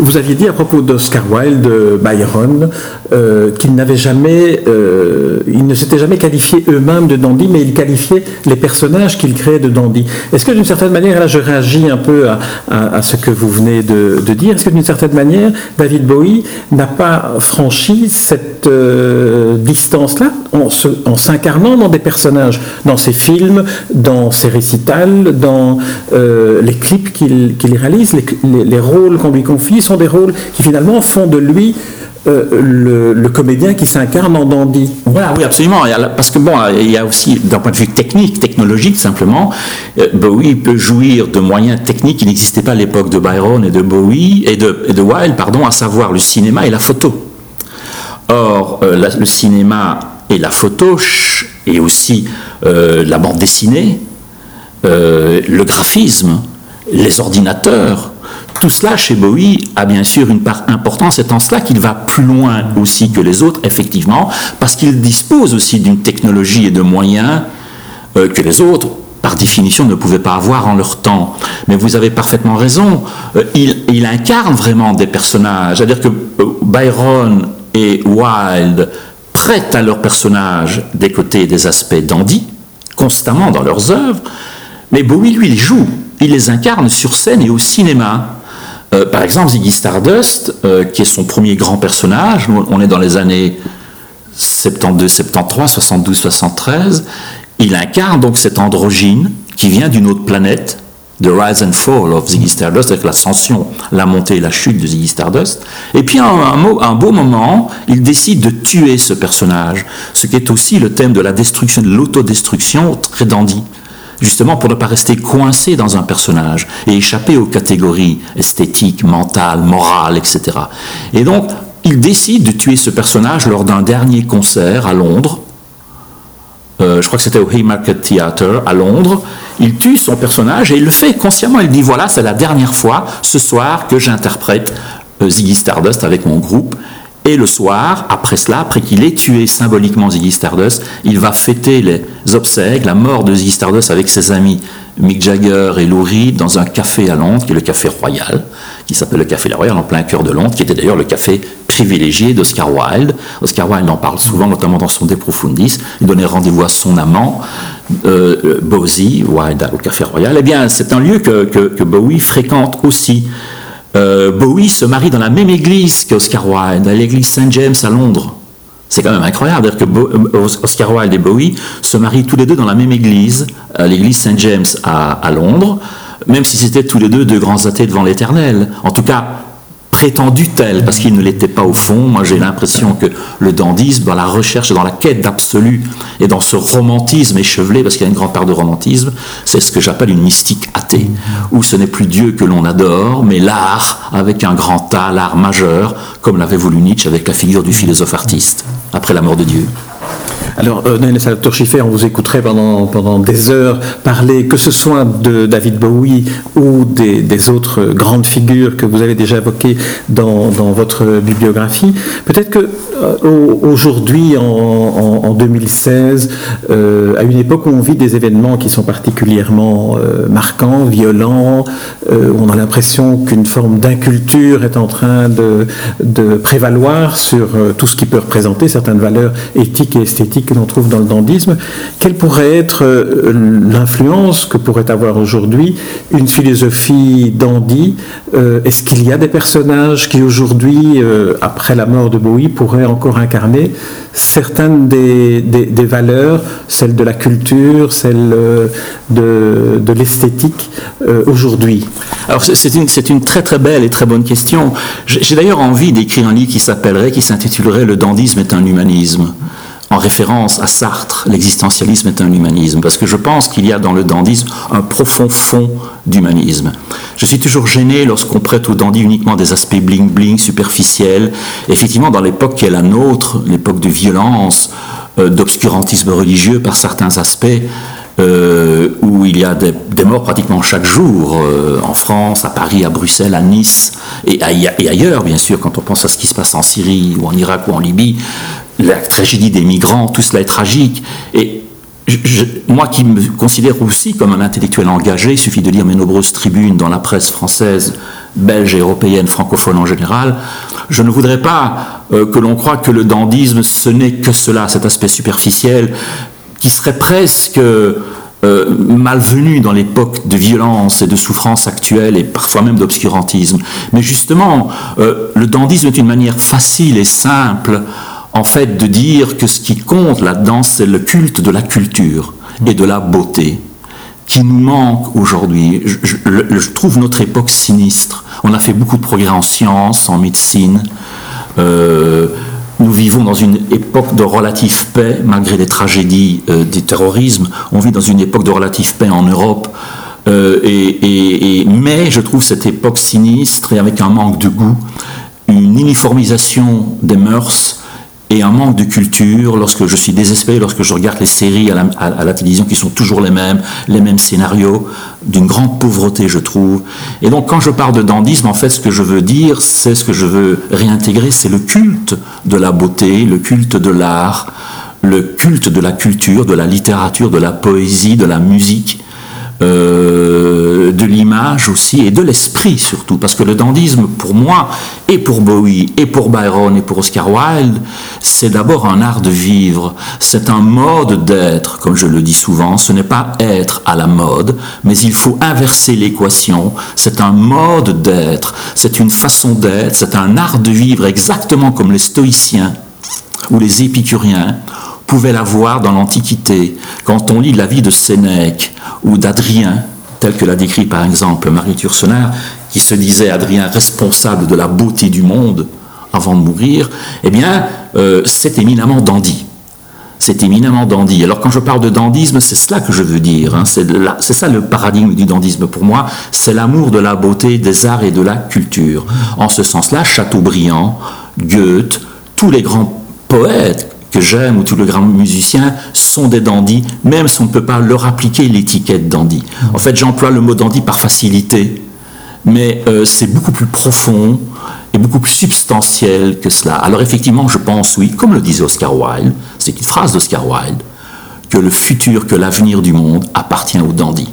Vous aviez dit à propos d'Oscar Wilde, Byron, euh, qu'ils n'avaient jamais, euh, ils ne s'étaient jamais qualifiés eux-mêmes de dandy, mais ils qualifiaient les personnages qu'ils créaient de dandy. Est-ce que d'une certaine manière, là je réagis un peu à, ce que vous venez de, dire, est-ce que d'une certaine manière, David Bowie n'a pas franchi cette euh, distance-là en s'incarnant dans des personnages, dans ses films, dans ses récitals, dans les clips qu'il réalise, les rôles qu'on lui confie sont des rôles qui finalement font de lui euh, le, comédien qui s'incarne en dandy. Voilà, oui, absolument. Parce que bon, il y a aussi, d'un point de vue technique, technologique simplement, euh, Bowie peut jouir de moyens techniques qui n'existaient pas à l'époque de Byron et de Bowie et de, de Wilde, pardon, à savoir le cinéma et la photo. Or, euh, le cinéma et la photo, et aussi la bande dessinée, le graphisme, les ordinateurs, tout cela, chez Bowie, a bien sûr une part importante. C'est en cela qu'il va plus loin aussi que les autres, effectivement, parce qu'il dispose aussi d'une technologie et de moyens euh, que les autres, par définition, ne pouvaient pas avoir en leur temps. Mais vous avez parfaitement raison. Euh, il, incarne vraiment des personnages. C'est-à-dire que euh, Byron et Wilde traitent à leurs personnages des côtés et des aspects dandy, constamment dans leurs œuvres. Mais Bowie, lui, les joue. Il les incarne sur scène et au cinéma. Euh, par exemple, Ziggy Stardust, euh, qui est son premier grand personnage, on est dans les années 72, 73, 72, 73, il incarne donc cette androgyne qui vient d'une autre planète, The Rise and Fall of Ziggy Stardust, avec l'ascension, la montée et la chute de Ziggy Stardust. Et puis, un, un, beau moment, il décide de tuer ce personnage, ce qui est aussi le thème de la destruction, de l'autodestruction, très dandy justement pour ne pas rester coincé dans un personnage et échapper aux catégories esthétiques, mentales, morales, etc. Et donc, il décide de tuer ce personnage lors d'un dernier concert à Londres. Euh, je crois que c'était au Haymarket Theatre à Londres. Il tue son personnage et il le fait consciemment. Il dit voilà, c'est la dernière fois ce soir que j'interprète euh, Ziggy Stardust avec mon groupe. Et le soir, après cela, après qu'il ait tué symboliquement Ziggy Stardust, il va fêter les obsèques, la mort de Ziggy Stardust avec ses amis Mick Jagger et Lou Reed dans un café à Londres, qui est le Café Royal, qui s'appelle le Café Royal en plein cœur de Londres, qui était d'ailleurs le café privilégié d'Oscar Wilde. Oscar Wilde en parle souvent, notamment dans son De Profundis. Il donnait rendez-vous à son amant, euh, Bowie, Wilde au Café Royal. Eh bien, c'est un lieu que Bowie fréquente aussi. Euh, Bowie se marie dans la même église qu'Oscar Wilde, à l'église Saint James à Londres. C'est quand même incroyable que euh, Oscar Wilde et Bowie se marient tous les deux dans la même église, à l'église Saint James à, Londres, même si c'était tous les deux de grands athées devant l'éternel. En tout cas, prétendu tel, parce qu'il ne l'était pas au fond. Moi, j'ai l'impression que le dandisme, dans la recherche, dans la quête d'absolu, et dans ce romantisme échevelé, parce qu'il y a une grande part de romantisme, c'est ce que j'appelle une mystique athée, où ce n'est plus Dieu que l'on adore, mais l'art, avec un grand A, l'art majeur, comme l'avait voulu Nietzsche avec la figure du philosophe artiste, après la mort de Dieu. Alors, euh, Schiffer, on vous écouterait pendant, pendant des heures parler, que ce soit de David Bowie ou des, autres grandes figures que vous avez déjà évoquées dans, votre bibliographie. Peut-être que euh, aujourd'hui, en, 2016, euh, à une époque où on vit des événements qui sont particulièrement euh, marquants, violents, on a l'impression qu'une forme d'inculture est en train de, de prévaloir sur tout ce qui peut représenter certaines valeurs éthiques et esthétiques que l'on trouve dans le dandisme, quelle pourrait être euh, l'influence que pourrait avoir aujourd'hui une philosophie dandy euh, Est-ce qu'il y a des personnages qui aujourd'hui, euh, après la mort de Bowie, pourraient encore incarner certaines des, valeurs, celles de la culture, celles de, l'esthétique aujourd'hui? Alors c'est une, une, très très belle et très bonne question. J'ai d'ailleurs envie d'écrire un livre qui s'appellerait, qui s'intitulerait Le dandisme est un humanisme en référence à Sartre, l'existentialisme est un humanisme, parce que je pense qu'il y a dans le dandisme un profond fond d'humanisme. Je suis toujours gêné lorsqu'on prête au dandy uniquement des aspects bling-bling, superficiels. Effectivement, dans l'époque qui est la nôtre, l'époque de violence, euh, d'obscurantisme religieux par certains aspects, euh, où il y a des, morts pratiquement chaque jour, euh, en France, à Paris, à Bruxelles, à Nice, et, et, ailleurs, bien sûr, quand on pense à ce qui se passe en Syrie, ou en Irak, ou en Libye, la tragédie des migrants, tout cela est tragique. Et moi qui me considère aussi comme un intellectuel engagé, il suffit de lire mes nombreuses tribunes dans la presse française belge et européenne, francophone en général, je ne voudrais pas euh, que l'on croie que le dandisme, ce n'est que cela, cet aspect superficiel, qui serait presque euh, malvenu dans l'époque de violence et de souffrance actuelle et parfois même d'obscurantisme. Mais justement, euh, le dandisme est une manière facile et simple, en fait, de dire que ce qui compte là-dedans, c'est le culte de la culture et de la beauté qui nous manque aujourd'hui. Je, trouve notre époque sinistre. On a fait beaucoup de progrès en sciences, en médecine. Euh, nous vivons dans une époque de relative paix, malgré les tragédies euh, terrorisme. On vit dans une époque de relative paix en Europe. Euh, mais je trouve cette époque sinistre et avec un manque de goût, une uniformisation des mœurs et un manque de culture lorsque je suis désespéré, lorsque je regarde les séries à la, télévision qui sont toujours les mêmes, les mêmes scénarios, d'une grande pauvreté, je trouve. Et donc, quand je parle de dandisme, en fait, ce que je veux dire, c'est ce que je veux réintégrer, c'est le culte de la beauté, le culte de l'art, le culte de la culture, de la littérature, de la poésie, de la musique, euh, de l'image aussi et de l'esprit surtout, parce que le dandisme pour moi et pour Bowie et pour Byron et pour Oscar Wilde, c'est d'abord un art de vivre, c'est un mode d'être, comme je le dis souvent, ce n'est pas être à la mode, mais il faut inverser l'équation, c'est un mode d'être, c'est une façon d'être, c'est un art de vivre exactement comme les stoïciens ou les épicuriens pouvait l'avoir dans l'Antiquité. Quand on lit la vie de Sénèque ou d'Adrien, tel que l'a décrit par exemple Marie Tursenard, qui se disait Adrien responsable de la beauté du monde avant de mourir, eh bien, euh, c'est éminemment dandy. C'est éminemment dandy. Alors quand je parle de dandisme, c'est cela que je veux dire. Hein. C'est ça le paradigme du dandisme pour moi. C'est l'amour de la beauté, des arts et de la culture. En ce sens-là, Chateaubriand, Goethe, tous les grands poètes que j'aime ou tous les grands musiciens sont des dandys, même si on ne peut pas leur appliquer l'étiquette dandy. En fait, j'emploie le mot dandy par facilité, mais euh, c'est beaucoup plus profond et beaucoup plus substantiel que cela. Alors effectivement, je pense, oui, comme le disait Oscar Wilde, c'est une phrase d'Oscar Wilde, que le futur, que l'avenir du monde appartient aux dandy.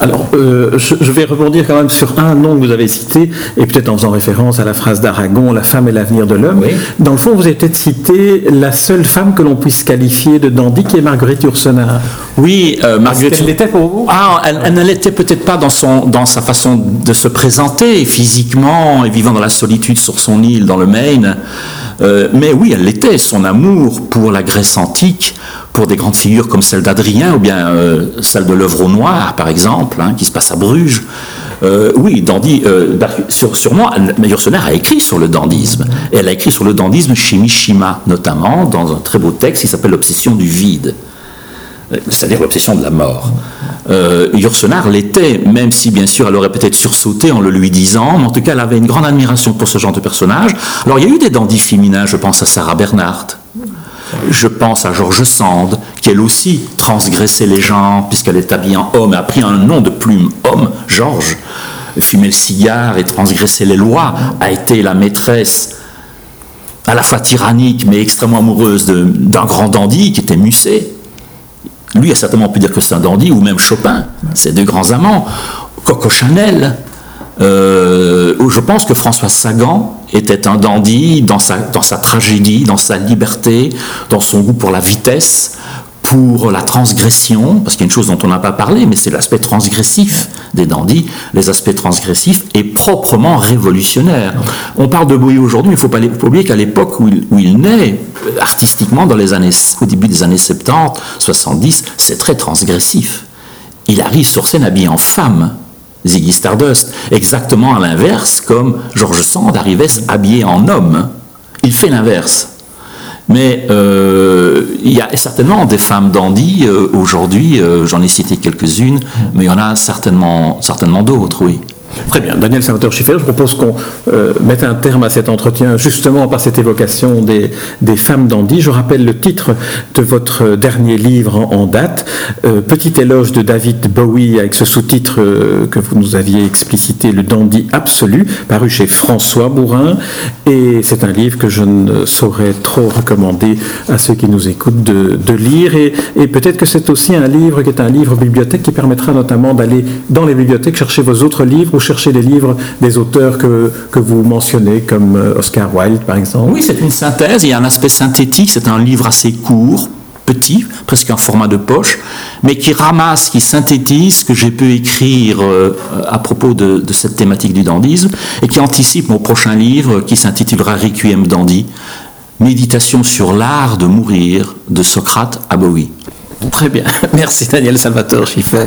Alors, euh, je, vais rebondir quand même sur un nom que vous avez cité, et peut-être en faisant référence à la phrase d'Aragon, La femme et l'avenir de l'homme. Dans le fond, vous avez peut-être cité la seule femme que l'on puisse qualifier de dandy, qui est Marguerite Yourcenar. Oui, euh, Marguerite. Elle l'était pour vous? Ah, elle, ne l'était peut-être pas dans, son, dans sa façon de se présenter physiquement et vivant dans la solitude sur son île dans le Maine. Euh, mais oui, elle l'était. Son amour pour la Grèce antique, pour des grandes figures comme celle d'Adrien ou bien euh, celle de l'œuvre au noir, par exemple, hein, qui se passe à Bruges. Euh, oui, dandy, bah, sur, sûrement, Meyer-Soner a écrit sur le dandisme. Et elle a écrit sur le dandisme chez Mishima, notamment, dans un très beau texte qui s'appelle L'obsession du vide c'est-à-dire l'obsession de la mort. Euh, l'était, même si bien sûr elle aurait peut-être sursauté en le lui disant, mais en tout cas elle avait une grande admiration pour ce genre de personnage. Alors il y a eu des dandys féminins, je pense à Sarah Bernhardt, je pense à George Sand, qui elle aussi transgressait les genres, puisqu'elle est habillée en homme, a pris un nom de plume homme, Georges, fumait le cigare et transgressait les lois, a été la maîtresse à la fois tyrannique mais extrêmement amoureuse d'un grand dandy qui était Musset. Lui a certainement pu dire que c'est un dandy, ou même Chopin, ses deux grands amants, Coco Chanel. Euh, je pense que François Sagan était un dandy dans sa, dans sa tragédie, dans sa liberté, dans son goût pour la vitesse, pour la transgression, parce qu'il y a une chose dont on n'a pas parlé, mais c'est l'aspect transgressif des dandys. Les aspects transgressifs et proprement révolutionnaires. On parle de Bowie aujourd'hui, mais il ne faut pas oublier qu'à l'époque où où il naît, artistiquement, dans les années, au début des années 70, 70, c'est très transgressif. Il arrive sur scène habillé en femme, Ziggy Stardust, exactement à l'inverse, comme George Sand arrivait habillé en homme. Il fait l'inverse. Mais euh, il y a certainement des femmes dandy euh, aujourd'hui, euh, j'en ai cité quelques-unes, mais il y en a certainement, certainement d'autres, oui. Très bien. Daniel Salvatore-Schiffer, je propose qu'on euh, mette un terme à cet entretien justement par cette évocation des, des femmes dandy. Je rappelle le titre de votre dernier livre en, date, euh, Petit éloge de David Bowie, avec ce sous-titre euh, que vous nous aviez explicité, Le dandy absolu, paru chez François Bourrin. Et c'est un livre que je ne saurais trop recommander à ceux qui nous écoutent de, lire. Et peut-être que c'est aussi un livre qui est un livre bibliothèque qui permettra notamment d'aller dans les bibliothèques chercher vos autres livres pour chercher les livres des auteurs que, que vous mentionnez, comme euh, Oscar Wilde par exemple? Oui, c'est une synthèse, il y a un aspect synthétique, c'est un livre assez court, petit, presque en format de poche, mais qui ramasse, qui synthétise ce que j'ai pu écrire euh, à propos de, cette thématique du dandisme et qui anticipe mon prochain livre qui s'intitulera Requiem Dandy, Méditation sur l'art de mourir de Socrate à Bowie. Très bien, merci Daniel Salvatore Schiffer.